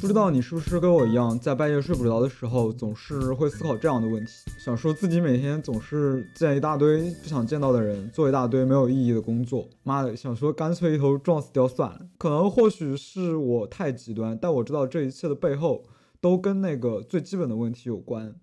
不知道你是不是跟我一样，在半夜睡不着的时候，总是会思考这样的问题，想说自己每天总是见一大堆不想见到的人，做一大堆没有意义的工作，妈的，想说干脆一头撞死掉算了。可能或许是我太极端，但我知道这一切的背后，都跟那个最基本的问题有关，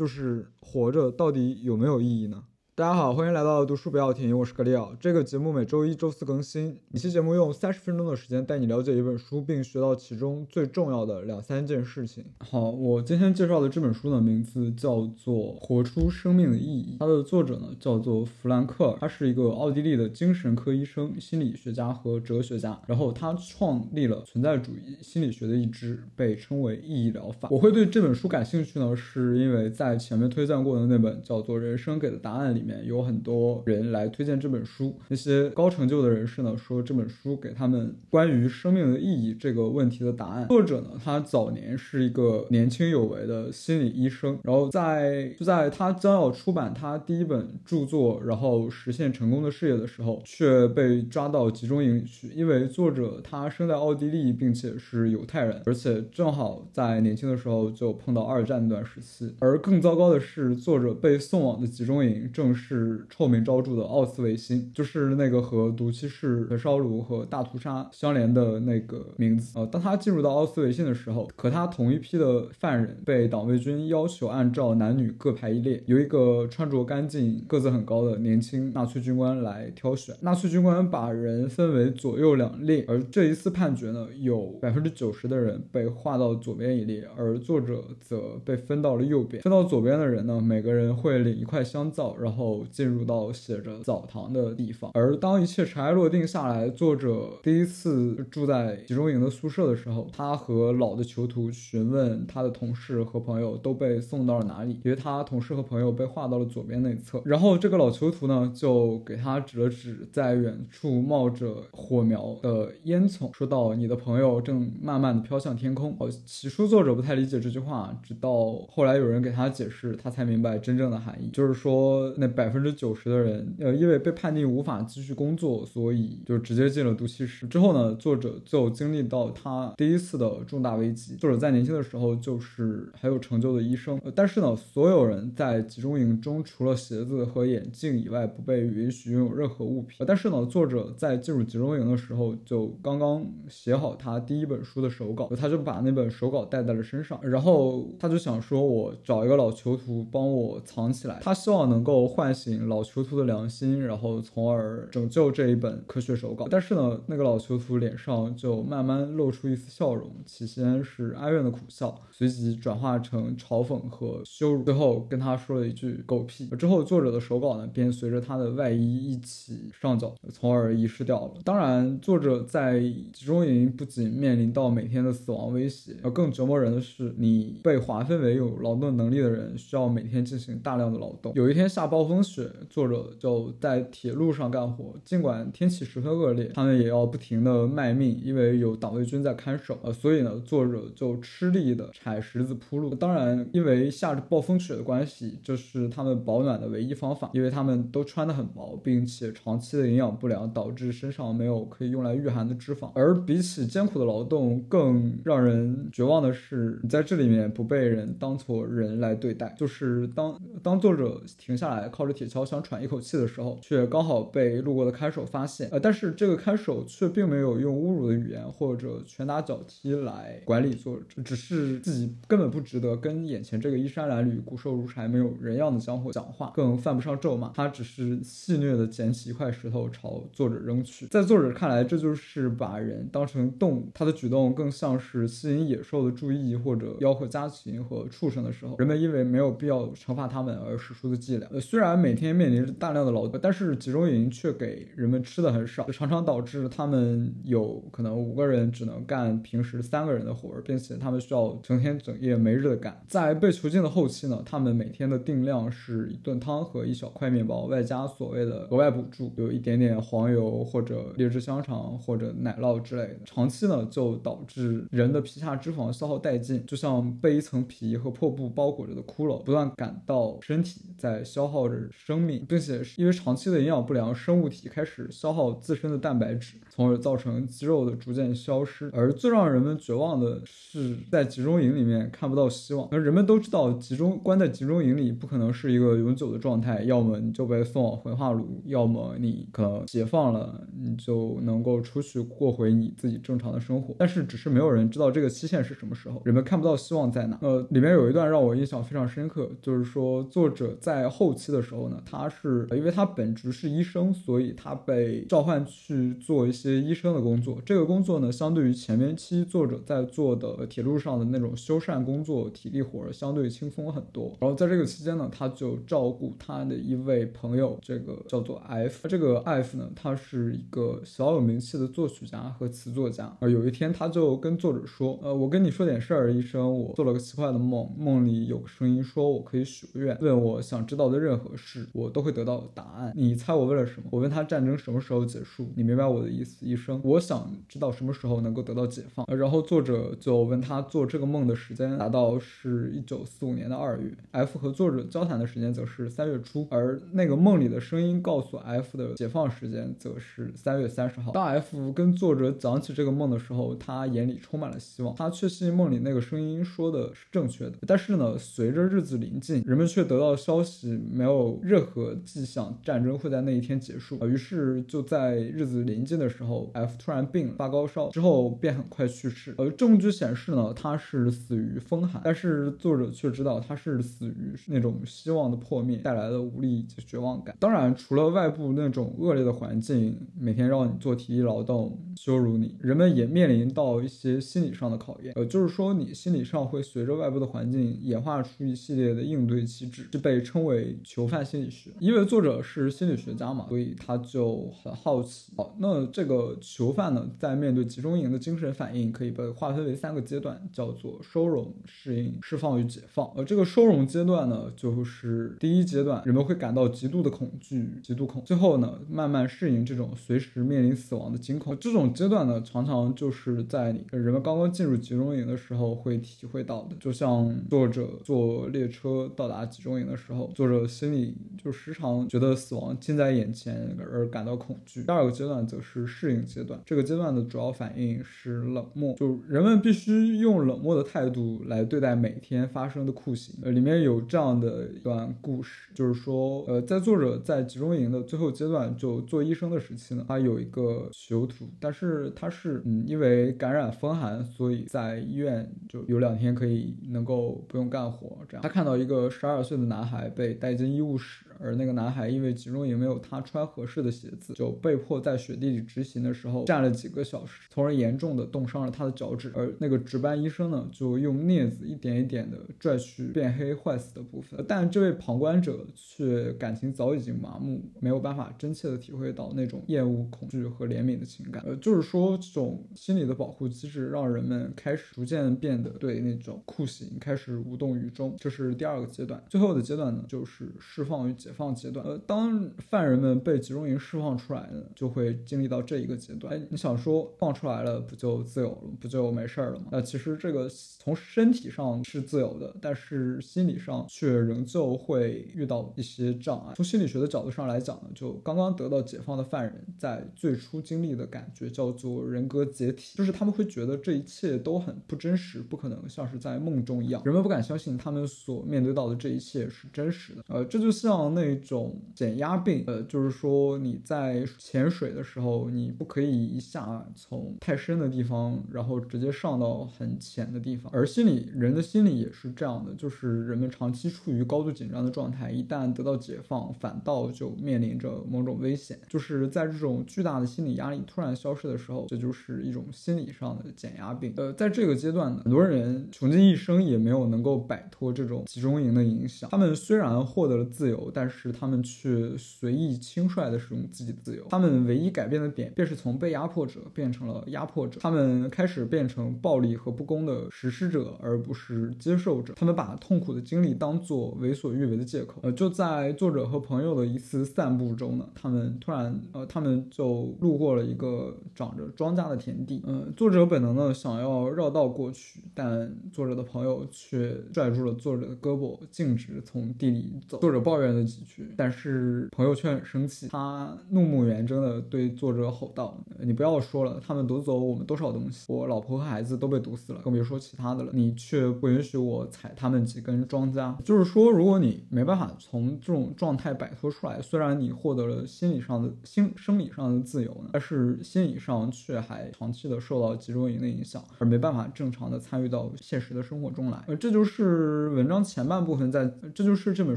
就是活着到底有没有意义呢？大家好，欢迎来到读书不要停，我是格里奥。这个节目每周一、周四更新。每期节目用三十分钟的时间带你了解一本书，并学到其中最重要的两三件事情。好，我今天介绍的这本书呢，名字叫做《活出生命的意义》，它的作者呢叫做弗兰克尔，他是一个奥地利的精神科医生、心理学家和哲学家。然后他创立了存在主义心理学的一支，被称为意义疗法。我会对这本书感兴趣呢，是因为在前面推荐过的那本叫做《人生给的答案》里面。有很多人来推荐这本书，那些高成就的人士呢说这本书给他们关于生命的意义这个问题的答案。作者呢，他早年是一个年轻有为的心理医生，然后在就在他将要出版他第一本著作，然后实现成功的事业的时候，却被抓到集中营里去。因为作者他生在奥地利，并且是犹太人，而且正好在年轻的时候就碰到二战那段时期。而更糟糕的是，作者被送往的集中营正是。臭名昭著的奥斯维辛，就是那个和毒气室焚烧炉和大屠杀相连的那个名字。呃，当他进入到奥斯维辛的时候，和他同一批的犯人被党卫军要求按照男女各排一列，由一个穿着干净、个子很高的年轻纳粹军官来挑选。纳粹军官把人分为左右两列，而这一次判决呢，有百分之九十的人被划到左边一列，而作者则被分到了右边。分到左边的人呢，每个人会领一块香皂，然后。后进入到写着澡堂的地方，而当一切尘埃落定下来，作者第一次住在集中营的宿舍的时候，他和老的囚徒询问他的同事和朋友都被送到了哪里，因为他同事和朋友被划到了左边那一侧。然后这个老囚徒呢，就给他指了指在远处冒着火苗的烟囱，说道：“你的朋友正慢慢的飘向天空。”哦，起初作者不太理解这句话，直到后来有人给他解释，他才明白真正的含义，就是说那百分。之九十的人，呃，因为被判定无法继续工作，所以就直接进了毒气室。之后呢，作者就经历到他第一次的重大危机。作者在年轻的时候就是很有成就的医生，但是呢，所有人在集中营中，除了鞋子和眼镜以外，不被允许拥有任何物品。但是呢，作者在进入集中营的时候，就刚刚写好他第一本书的手稿，他就把那本手稿带在了身上，然后他就想说，我找一个老囚徒帮我藏起来，他希望能够唤醒。老囚徒的良心，然后从而拯救这一本科学手稿。但是呢，那个老囚徒脸上就慢慢露出一丝笑容，起先是哀怨的苦笑，随即转化成嘲讽和羞辱，最后跟他说了一句“狗屁”。之后，作者的手稿呢，便随着他的外衣一起上缴，从而遗失掉了。当然，作者在集中营不仅面临到每天的死亡威胁，而更折磨人的是，你被划分为有劳动能力的人，需要每天进行大量的劳动。有一天下包风雪。作者就在铁路上干活，尽管天气十分恶劣，他们也要不停的卖命，因为有党卫军在看守。呃，所以呢，作者就吃力的踩石子铺路。当然，因为下着暴风雪的关系，这是他们保暖的唯一方法，因为他们都穿得很薄，并且长期的营养不良导致身上没有可以用来御寒的脂肪。而比起艰苦的劳动，更让人绝望的是，你在这里面不被人当做人来对待。就是当当作者停下来，靠着铁。锹想喘一口气的时候，却刚好被路过的看守发现。呃，但是这个看守却并没有用侮辱的语言或者拳打脚踢来管理作者，只是自己根本不值得跟眼前这个衣衫褴褛、骨瘦如柴、没有人样的家伙讲话，更犯不上咒骂。他只是戏谑的捡起一块石头朝作者扔去。在作者看来，这就是把人当成动物。他的举动更像是吸引野兽的注意或者吆喝家禽和畜生的时候，人们因为没有必要惩罚他们而使出的伎俩。呃，虽然。然每天面临着大量的劳动，但是集中营却给人们吃的很少，常常导致他们有可能五个人只能干平时三个人的活儿，并且他们需要整天整夜没日的干。在被囚禁的后期呢，他们每天的定量是一顿汤和一小块面包，外加所谓的额外补助，有一点点黄油或者劣质香肠或者奶酪之类的。长期呢，就导致人的皮下脂肪消耗殆尽，就像被一层皮和破布包裹着的骷髅，不断感到身体在消耗着生命，并且因为长期的营养不良，生物体开始消耗自身的蛋白质，从而造成肌肉的逐渐消失。而最让人们绝望的是，在集中营里面看不到希望。而人们都知道，集中关在集中营里不可能是一个永久的状态，要么你就被送往焚化炉，要么你可能解放了，你就能够出去过回你自己正常的生活。但是，只是没有人知道这个期限是什么时候，人们看不到希望在哪。呃，里面有一段让我印象非常深刻，就是说作者在后期的时候呢，他是因为他本职是医生，所以他被召唤去做一些医生的工作。这个工作呢，相对于前面期作者在做的铁路上的那种修缮工作、体力活，相对轻松很多。然后在这个期间呢，他就照顾他的一位朋友，这个叫做 F。这个 F 呢，他是一个小有名气的作曲家和词作家。而有一天，他就跟作者说：“呃，我跟你说点事儿，医生，我做了个奇怪的梦，梦里有个声音说我可以许个愿，问我想知道的任何事，我都会得到答案。你猜我问了什么？我问他战争什么时候结束？你明白我的意思，医生？我想知道什么时候能够得到解放。然后作者就问他做这个梦的时间，达到是一九四五年的二月。F 和作者交谈的时间则是三月初，而那个梦里的声音告诉 F 的解放时间则是三月三十号。当 F 跟作者讲起这个梦的时候，他眼里充满了希望，他确信梦里那个声音说的是正确的。但是呢，随着日子临近，人们却得到消息，没有有任何迹象战争会在那一天结束。于是就在日子临近的时候，F 突然病了，发高烧，之后便很快去世。而证据显示呢，他是死于风寒，但是作者却知道他是死于那种希望的破灭带来的无力以及绝望感。当然，除了外部那种恶劣的环境，每天让你做体力劳动，羞辱你，人们也面临到一些心理上的考验。呃，就是说你心理上会随着外部的环境演化出一系列的应对机制，是被称为囚犯心理学。因为作者是心理学家嘛，所以他就很好奇。好，那这个囚犯呢，在面对集中营的精神反应可以被划分为三个阶段，叫做收容、适应、释放与解放。而这个收容阶段呢，就是第一阶段，人们会感到极度的恐惧、极度恐，最后呢，慢慢适应这种随时面临死亡的惊恐。这种阶段呢，常常就是在你人们刚刚进入集中营的时候会体会到的。就像作者坐列车到达集中营的时候，作者心里就时常觉得死亡近在眼前而感到恐惧。第二个阶段则是适应阶段，这个阶段的主要反应是冷漠，就人们必须用冷漠的态度来对待每天发生的酷刑。呃，里面有这样的一段故事，就是说，呃，在作者在集中营的最后阶段，就做医生的时期呢，他有一个囚徒，但是他是嗯因为感染风寒，所以在医院就有两天可以能够不用干活。这样，他看到一个十二岁的男孩被带进医务室。而那个男孩因为集中营没有他穿合适的鞋子，就被迫在雪地里执行的时候站了几个小时，从而严重的冻伤了他的脚趾。而那个值班医生呢，就用镊子一点一点的拽去变黑坏死的部分。但这位旁观者却感情早已经麻木，没有办法真切的体会到那种厌恶、恐惧和怜悯的情感。呃，就是说这种心理的保护机制，让人们开始逐渐变得对那种酷刑开始无动于衷。这是第二个阶段。最后的阶段呢，就是释放与解。解放阶段，呃，当犯人们被集中营释放出来呢，就会经历到这一个阶段。哎，你想说放出来了不就自由了，不就没事儿了吗？那其实这个从身体上是自由的，但是心理上却仍旧会遇到一些障碍。从心理学的角度上来讲呢，就刚刚得到解放的犯人在最初经历的感觉叫做人格解体，就是他们会觉得这一切都很不真实，不可能像是在梦中一样，人们不敢相信他们所面对到的这一切是真实的。呃，这就像那。那种减压病，呃，就是说你在潜水的时候，你不可以一下从太深的地方，然后直接上到很浅的地方。而心理人的心理也是这样的，就是人们长期处于高度紧张的状态，一旦得到解放，反倒就面临着某种危险。就是在这种巨大的心理压力突然消失的时候，这就是一种心理上的减压病。呃，在这个阶段呢，很多人穷尽一生也没有能够摆脱这种集中营的影响。他们虽然获得了自由，但是是他们去随意轻率的使用自己的自由。他们唯一改变的点，便是从被压迫者变成了压迫者。他们开始变成暴力和不公的实施者，而不是接受者。他们把痛苦的经历当做为所欲为的借口。呃，就在作者和朋友的一次散步中呢，他们突然，呃，他们就路过了一个长着庄稼的田地。嗯，作者本能的想要绕道过去，但作者的朋友却拽住了作者的胳膊，径直从地里走。作者抱怨的几句，但是朋友却很生气，他怒目圆睁的对作者吼道：“你不要说了，他们夺走我们多少东西，我老婆和孩子都被毒死了，更别说其他的了。你却不允许我踩他们几根庄稼。就是说，如果你没办法从这种状态摆脱出来，虽然你获得了心理上的、心生理上的自由呢，但是心理上却还长期的受到集中营的影响，而没办法正常的参与到现实的生活中来。呃，这就是文章前半部分在，这就是这本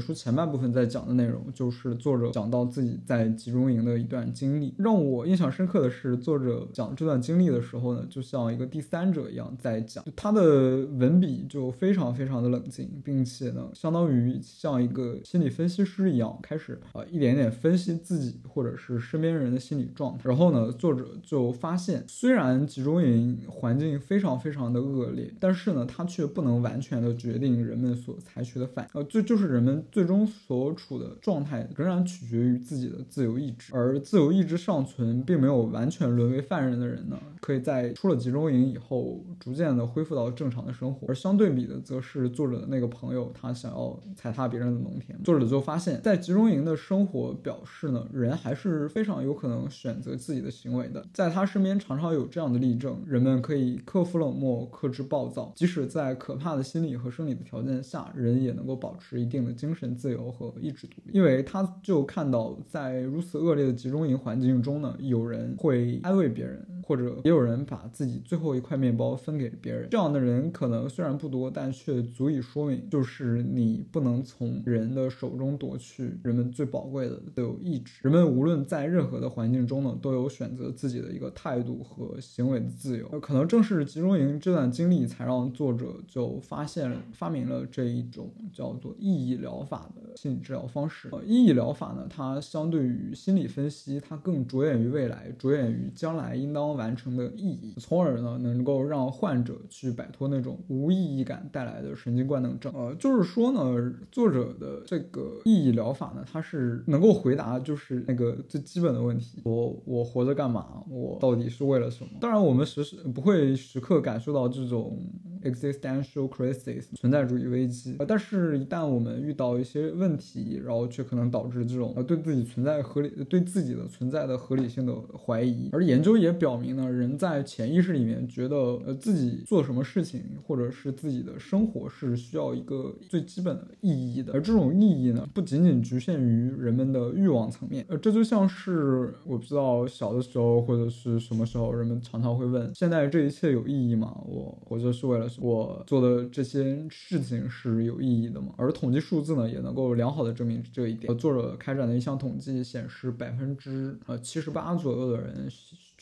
书前半部分在讲的内容，就是作者讲到自己在集中营的一段经历。让我印象深刻的是，作者讲这段经历的时候呢，就像一个第三者一样在讲，他的文笔就非常非常的冷静，并且呢，相当于像一个心理分析师一样，开始啊一点点分析自己或者是身边人的心理状态。然后呢，作者就发现，虽然集中营环境非常非常的恶劣，但是呢，它却不能完全的决定人们所采取的反应。呃，就就是人们最终所处的状态仍然取决于自己的自由意志，而自由意志尚存，并没有完全沦为犯人的人呢，可以在出了集中营以后，逐渐的恢复到正常的生活。而相对比的，则是作者的那个朋友，他想要踩踏别人的农田。作者就发现，在集中营的生活表示呢，人还是非常有可能选择自己的行为的。在他身边常常有这样的例证：人们可以克服冷漠，克制暴躁，即使在可怕的心理和生理的条件下，人也能够保持一定的精神自由和意志因为他就看到，在如此恶劣的集中营环境中呢，有人会安慰别人。或者也有人把自己最后一块面包分给别人，这样的人可能虽然不多，但却足以说明，就是你不能从人的手中夺去人们最宝贵的自由意志。人们无论在任何的环境中呢，都有选择自己的一个态度和行为的自由。可能正是集中营这段经历，才让作者就发现、发明了这一种叫做意义疗法的心理治疗方式。呃，意义疗法呢，它相对于心理分析，它更着眼于未来，着眼于将来应当。完成的意义，从而呢能够让患者去摆脱那种无意义感带来的神经官能症。呃，就是说呢，作者的这个意义疗法呢，它是能够回答就是那个最基本的问题：我我活着干嘛？我到底是为了什么？当然，我们时时不会时刻感受到这种 existential crisis 存在主义危机，呃但是，一旦我们遇到一些问题，然后却可能导致这种呃对自己存在合理对自己的存在的合理性的怀疑，而研究也表明。呢，人在潜意识里面觉得，呃，自己做什么事情，或者是自己的生活是需要一个最基本的意义的。而这种意义呢，不仅仅局限于人们的欲望层面。呃，这就像是我不知道小的时候或者是什么时候，人们常常会问：现在这一切有意义吗？我活着是为了？我做的这些事情是有意义的吗？而统计数字呢，也能够良好的证明这一点。作者开展的一项统计显示，百分之呃七十八左右的人。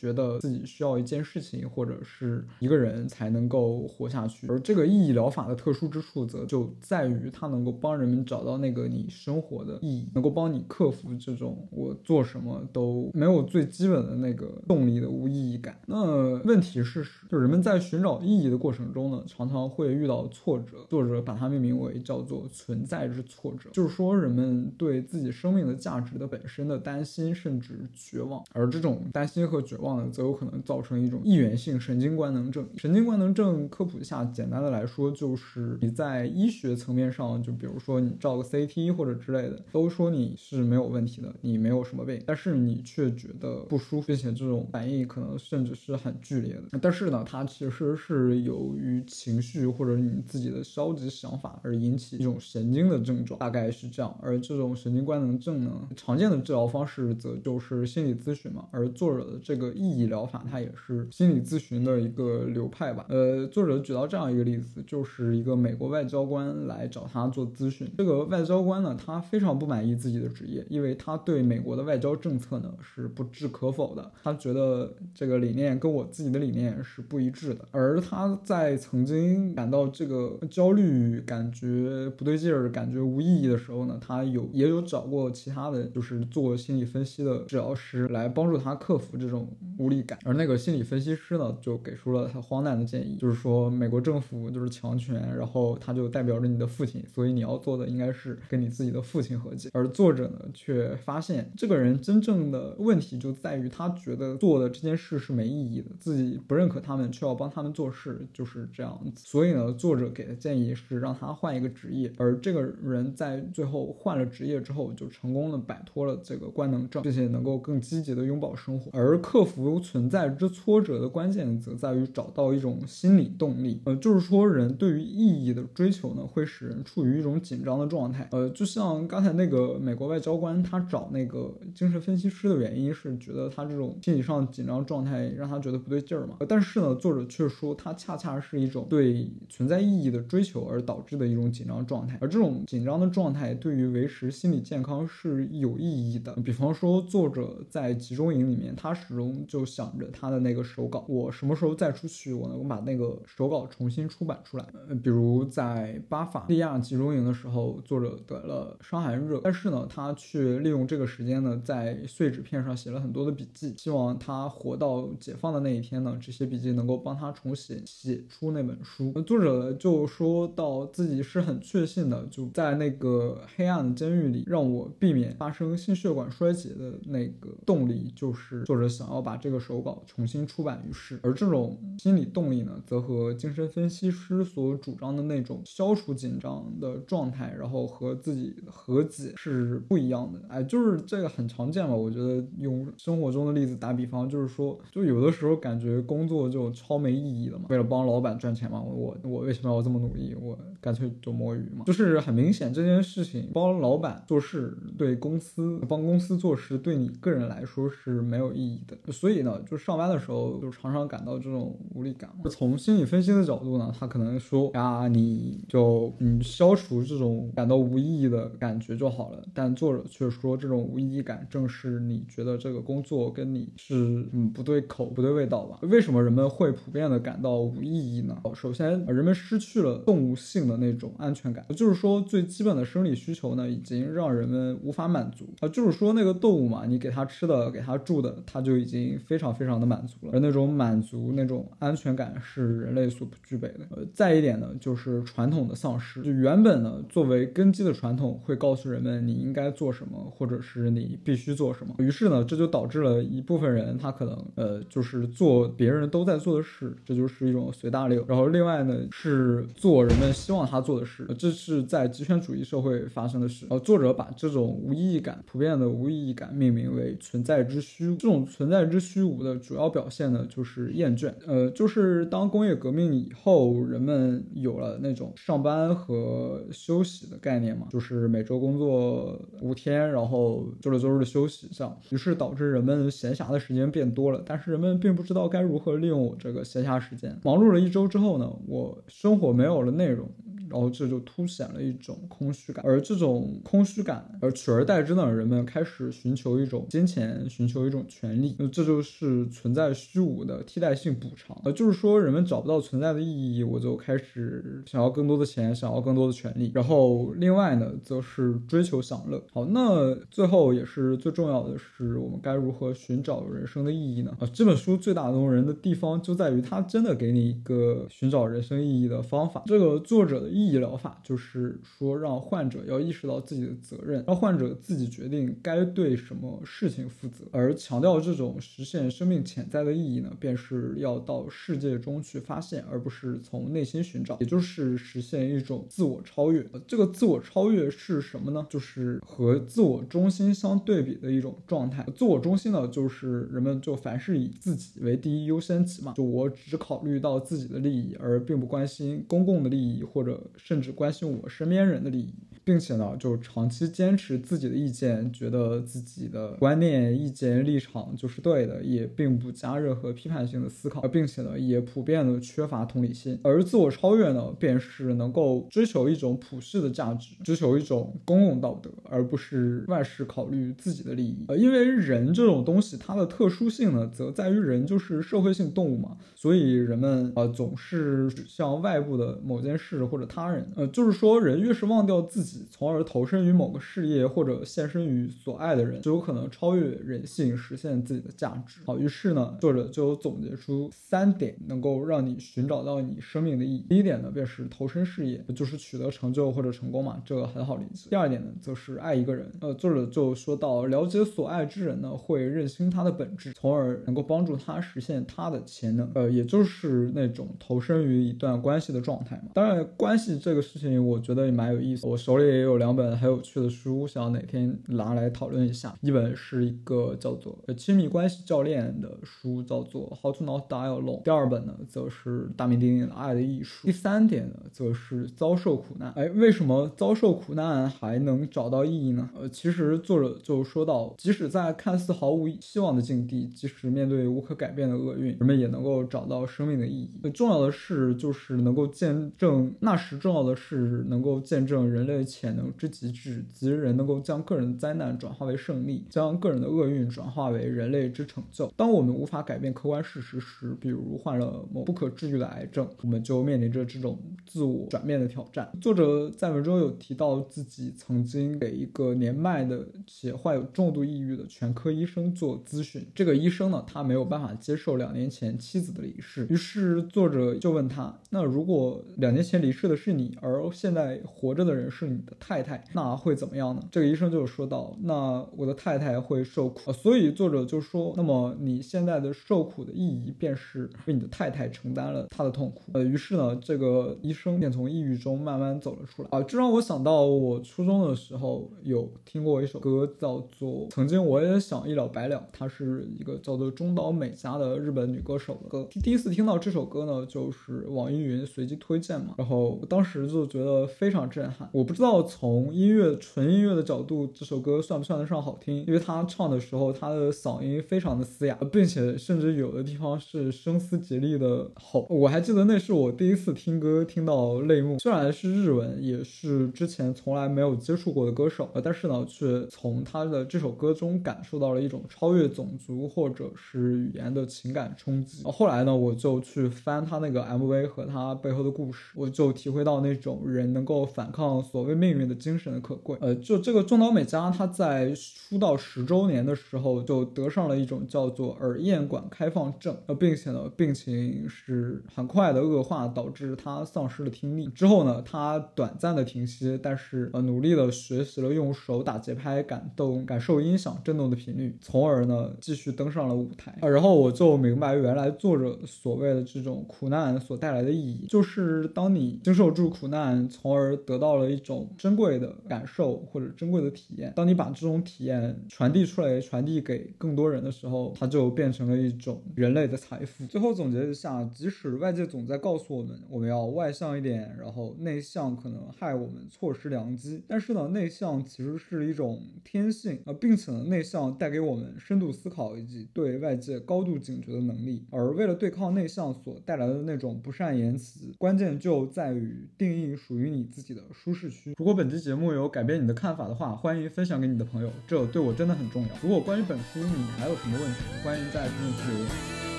觉得自己需要一件事情或者是一个人才能够活下去，而这个意义疗法的特殊之处则就在于它能够帮人们找到那个你生活的意义，能够帮你克服这种我做什么都没有最基本的那个动力的无意义感。那问题是，就人们在寻找意义的过程中呢，常常会遇到挫折。作者把它命名为叫做存在之挫折，就是说人们对自己生命的价值的本身的担心甚至绝望，而这种担心和绝望。则有可能造成一种易源性神经官能症。神经官能症科普一下，简单的来说，就是你在医学层面上，就比如说你照个 CT 或者之类的，都说你是没有问题的，你没有什么病，但是你却觉得不舒服，并且这种反应可能甚至是很剧烈的。但是呢，它其实是由于情绪或者你自己的消极想法而引起一种神经的症状，大概是这样。而这种神经官能症呢，常见的治疗方式则就是心理咨询嘛。而作者的这个。意义疗法，它也是心理咨询的一个流派吧。呃，作者举到这样一个例子，就是一个美国外交官来找他做咨询。这个外交官呢，他非常不满意自己的职业，因为他对美国的外交政策呢是不置可否的。他觉得这个理念跟我自己的理念是不一致的。而他在曾经感到这个焦虑、感觉不对劲儿、感觉无意义的时候呢，他有也有找过其他的就是做心理分析的治疗师来帮助他克服这种无力感。而那个心理分析师呢，就给出了他荒诞的建议，就是说美国政府就是强权，然后他就代表着你的父亲，所以你要做的应该是跟你自己的父亲和解。而作者呢，却发现这个人真正的问题就在于他觉得做的这件事是没意义的，自己不认可他们，却要帮他们做事，就是这样子。所以呢，作者给的建议是让他换一个职业，而这个人在最后换了职业之后，就成功的摆脱了这个官能症，并且能够更积极的拥抱生活。而克服存在之挫折的关键，则在于找到一种心理动力。呃，就是说，人对于意义的追求呢，会使人处于一种紧张的状态。呃，就像刚才那个美国外交官，他找那个精神分析师的原因是觉得他这种心理上紧张状态让他觉得不对劲儿嘛。但是呢，作者却说他恰恰是一种对存在意义的追求而导致的一种紧张状态，而这种紧张的状态对于维持心理健康是有意义的。比方说，作者在集中营里面，他始终就想着他的那个手稿，我什么时候再出去，我能够把那个手稿重新出版出来。呃，比如在巴伐利亚集中营的时候，作者得了伤寒热，但是呢，他却利用这个时间呢，在碎纸片上写了很多的笔记，希望他活到解放的那一天呢，这些笔记能够帮他重写写出那本书。作者就说到自己是很确信的，就在那个黑暗的监狱里，让我避免发生心血管衰竭的那个动力，就是作者想要把把这个手稿重新出版于世。而这种心理动力呢，则和精神分析师所主张的那种消除紧张的状态，然后和自己和解是不一样的。哎，就是这个很常见嘛。我觉得用生活中的例子打比方，就是说，就有的时候感觉工作就超没意义了嘛。为了帮老板赚钱嘛，我我为什么要这么努力？我干脆就摸鱼嘛。就是很明显，这件事情帮老板做事对公司帮公司做事对你个人来说是没有意义的。所以呢，就上班的时候就常常感到这种无力感。从心理分析的角度呢，他可能说呀，你就嗯消除这种感到无意义的感觉就好了。但作者却说，这种无意义感正是你觉得这个工作跟你是嗯不对口不对味道吧？为什么人们会普遍的感到无意义呢？首先，人们失去了动物性的那种安全感，就是说最基本的生理需求呢，已经让人们无法满足啊。就是说那个动物嘛，你给它吃的，给它住的，它就已经非常非常的满足了。而那种满足，那种安全感是人类所不具备的。呃，再一点呢，就是传统的丧失。就原本呢，作为根基的传统会告诉人们你应该做什么，或者是你必须做什么。于是呢，这就导致了一部分人他可能呃就是做别人都在做的事，这就是一种随大流。然后另外呢是做人们希望他做的事，这是在极权主义社会发生的事。呃，作者把这种无意义感、普遍的无意义感命名为存在之虚。这种存在之虚无的主要表现呢就是厌倦。呃，就是当工业革命以后，人们有了那种上班和休息的概念嘛，就是每周工作五天，然后周六周日的休息，这样，于是导致人们闲暇的时间变多了。但是人们并不知道该如何利用我这个闲暇时间。忙碌了一周之后呢，我生活没有了内容。然后这就凸显了一种空虚感，而这种空虚感，而取而代之呢，人们开始寻求一种金钱，寻求一种权利，那这就是存在虚无的替代性补偿。呃，就是说人们找不到存在的意义，我就开始想要更多的钱，想要更多的权利。然后另外呢，则是追求享乐。好，那最后也是最重要的是，我们该如何寻找人生的意义呢？啊，这本书最打动人的地方就在于它真的给你一个寻找人生意义的方法。这个作者的意。意义疗法就是说，让患者要意识到自己的责任，让患者自己决定该对什么事情负责。而强调这种实现生命潜在的意义呢，便是要到世界中去发现，而不是从内心寻找，也就是实现一种自我超越。这个自我超越是什么呢？就是和自我中心相对比的一种状态。自我中心呢，就是人们就凡事以自己为第一优先级嘛，就我只考虑到自己的利益，而并不关心公共的利益或者。甚至关心我身边人的利益。并且呢，就长期坚持自己的意见，觉得自己的观念、意见、立场就是对的，也并不加任何批判性的思考，并且呢，也普遍的缺乏同理心。而自我超越呢，便是能够追求一种普世的价值，追求一种公共道德，而不是万事考虑自己的利益。呃，因为人这种东西，它的特殊性呢，则在于人就是社会性动物嘛，所以人们啊总是指向外部的某件事或者他人。呃，就是说，人越是忘掉自己，从而投身于某个事业或者献身于所爱的人，就有可能超越人性，实现自己的价值。好，于是呢，作者就总结出三点能够让你寻找到你生命的意义。第一点呢，便是投身事业，就是取得成就或者成功嘛，这个很好理解。第二点呢，则是爱一个人。呃，作者就说到，了解所爱之人呢，会认清他的本质，从而能够帮助他实现他的潜能。呃，也就是那种投身于一段关系的状态嘛。当然，关系这个事情，我觉得也蛮有意思。我手里也有两本很有趣的书，想哪天拿来讨论一下。一本是一个叫做《亲密关系教练》的书，叫做《How to Not Die Alone》。第二本呢，则是大名鼎鼎的《爱的艺术》。第三点呢，则是遭受苦难。哎，为什么遭受苦难还能找到意义呢？呃，其实作者就说到，即使在看似毫无希望的境地，即使面对无可改变的厄运，人们也能够找到生命的意义。重要的是，就是能够见证那时重要的是能够见证人类潜能之极致，即人能够将个人灾难转化为胜利，将个人的厄运转化为人类之成就。当我们无法改变客观事实时，比如患了某不可治愈的癌症，我们就面临着这种自我转变的挑战。作者在文中有提到自己曾经给一个年迈的且患有重度抑郁的全科医生做咨询，这个医生呢，他没有办法接受两年前妻子的离世，于是作者就问他：那如果两年前离世的是你，而现在活着的人是你的太太，那会怎么样呢？这个医生就说到：那我的太太会受苦。所以作者就说：那么你现在的受苦的意义，便是为你的太太承担了她的痛苦。呃，于是呢，这个医生便从抑郁中慢慢走了出来。啊，这让我想到我初中的时候有听过一首歌，叫做《曾经我也想一了百了》，它是一个叫做中岛美嘉的日本女歌手的歌。第一次听到这首歌呢，就是网易云随机推荐嘛，然后当时就觉得非常震撼。我不知道要从音乐纯音乐的角度，这首歌算不算得上好听，因为他唱的时候，他的嗓音非常的嘶哑，并且甚至有的地方是声嘶竭力的吼。我还记得那是我第一次听歌听到泪目，虽然是日文，也是之前从来没有接触过的歌手，但是呢，却从他的这首歌中感受到了一种超越种族或者是语言的情感冲击。后来呢，我就去翻他那个 MV 和他背后的故事，我就体会到那种人能够反抗所谓命运的精神的可贵。呃，就这个中岛美嘉，她在出道十周年的时候就得上了一种叫做耳咽管开放症，呃，并且呢，病情是很快的恶化，导致她丧失了听力。之后呢，她短暂的停歇，但是呃，努力的学习了用手打节拍，感动感受音响震动的频率，从而呢，继续登上了舞台。啊，然后我就明白，原来作者所谓的这种苦难所带来的意义，就是当你经受住苦难，从而得到了一种珍贵的感受或者珍贵的体验。当你把这种体验传递出来，传递给更多人的时候，它就变成了一种人类的财富。最后总结一下，即使外界总在告诉我们，我们要外向一点，然后内向可能害我们错失良机，但是呢，内向其实是一种天性啊，并且呢，内向带给我们深度思考以及对外界高度警觉的能力。而为了对抗内向所带来的那种不善言辞，关键就在于定义属于你自己的舒适区。如果本期节目有改变你的看法的话，欢迎分享给你的朋友，这对我真的很重要。如果关于本书你还有什么问题，欢迎在评论区留言。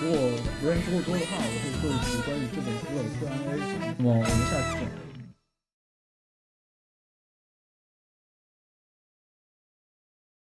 如果留言足够多的话，我会做一期关于这本书的 Q&A。那么我们下期见。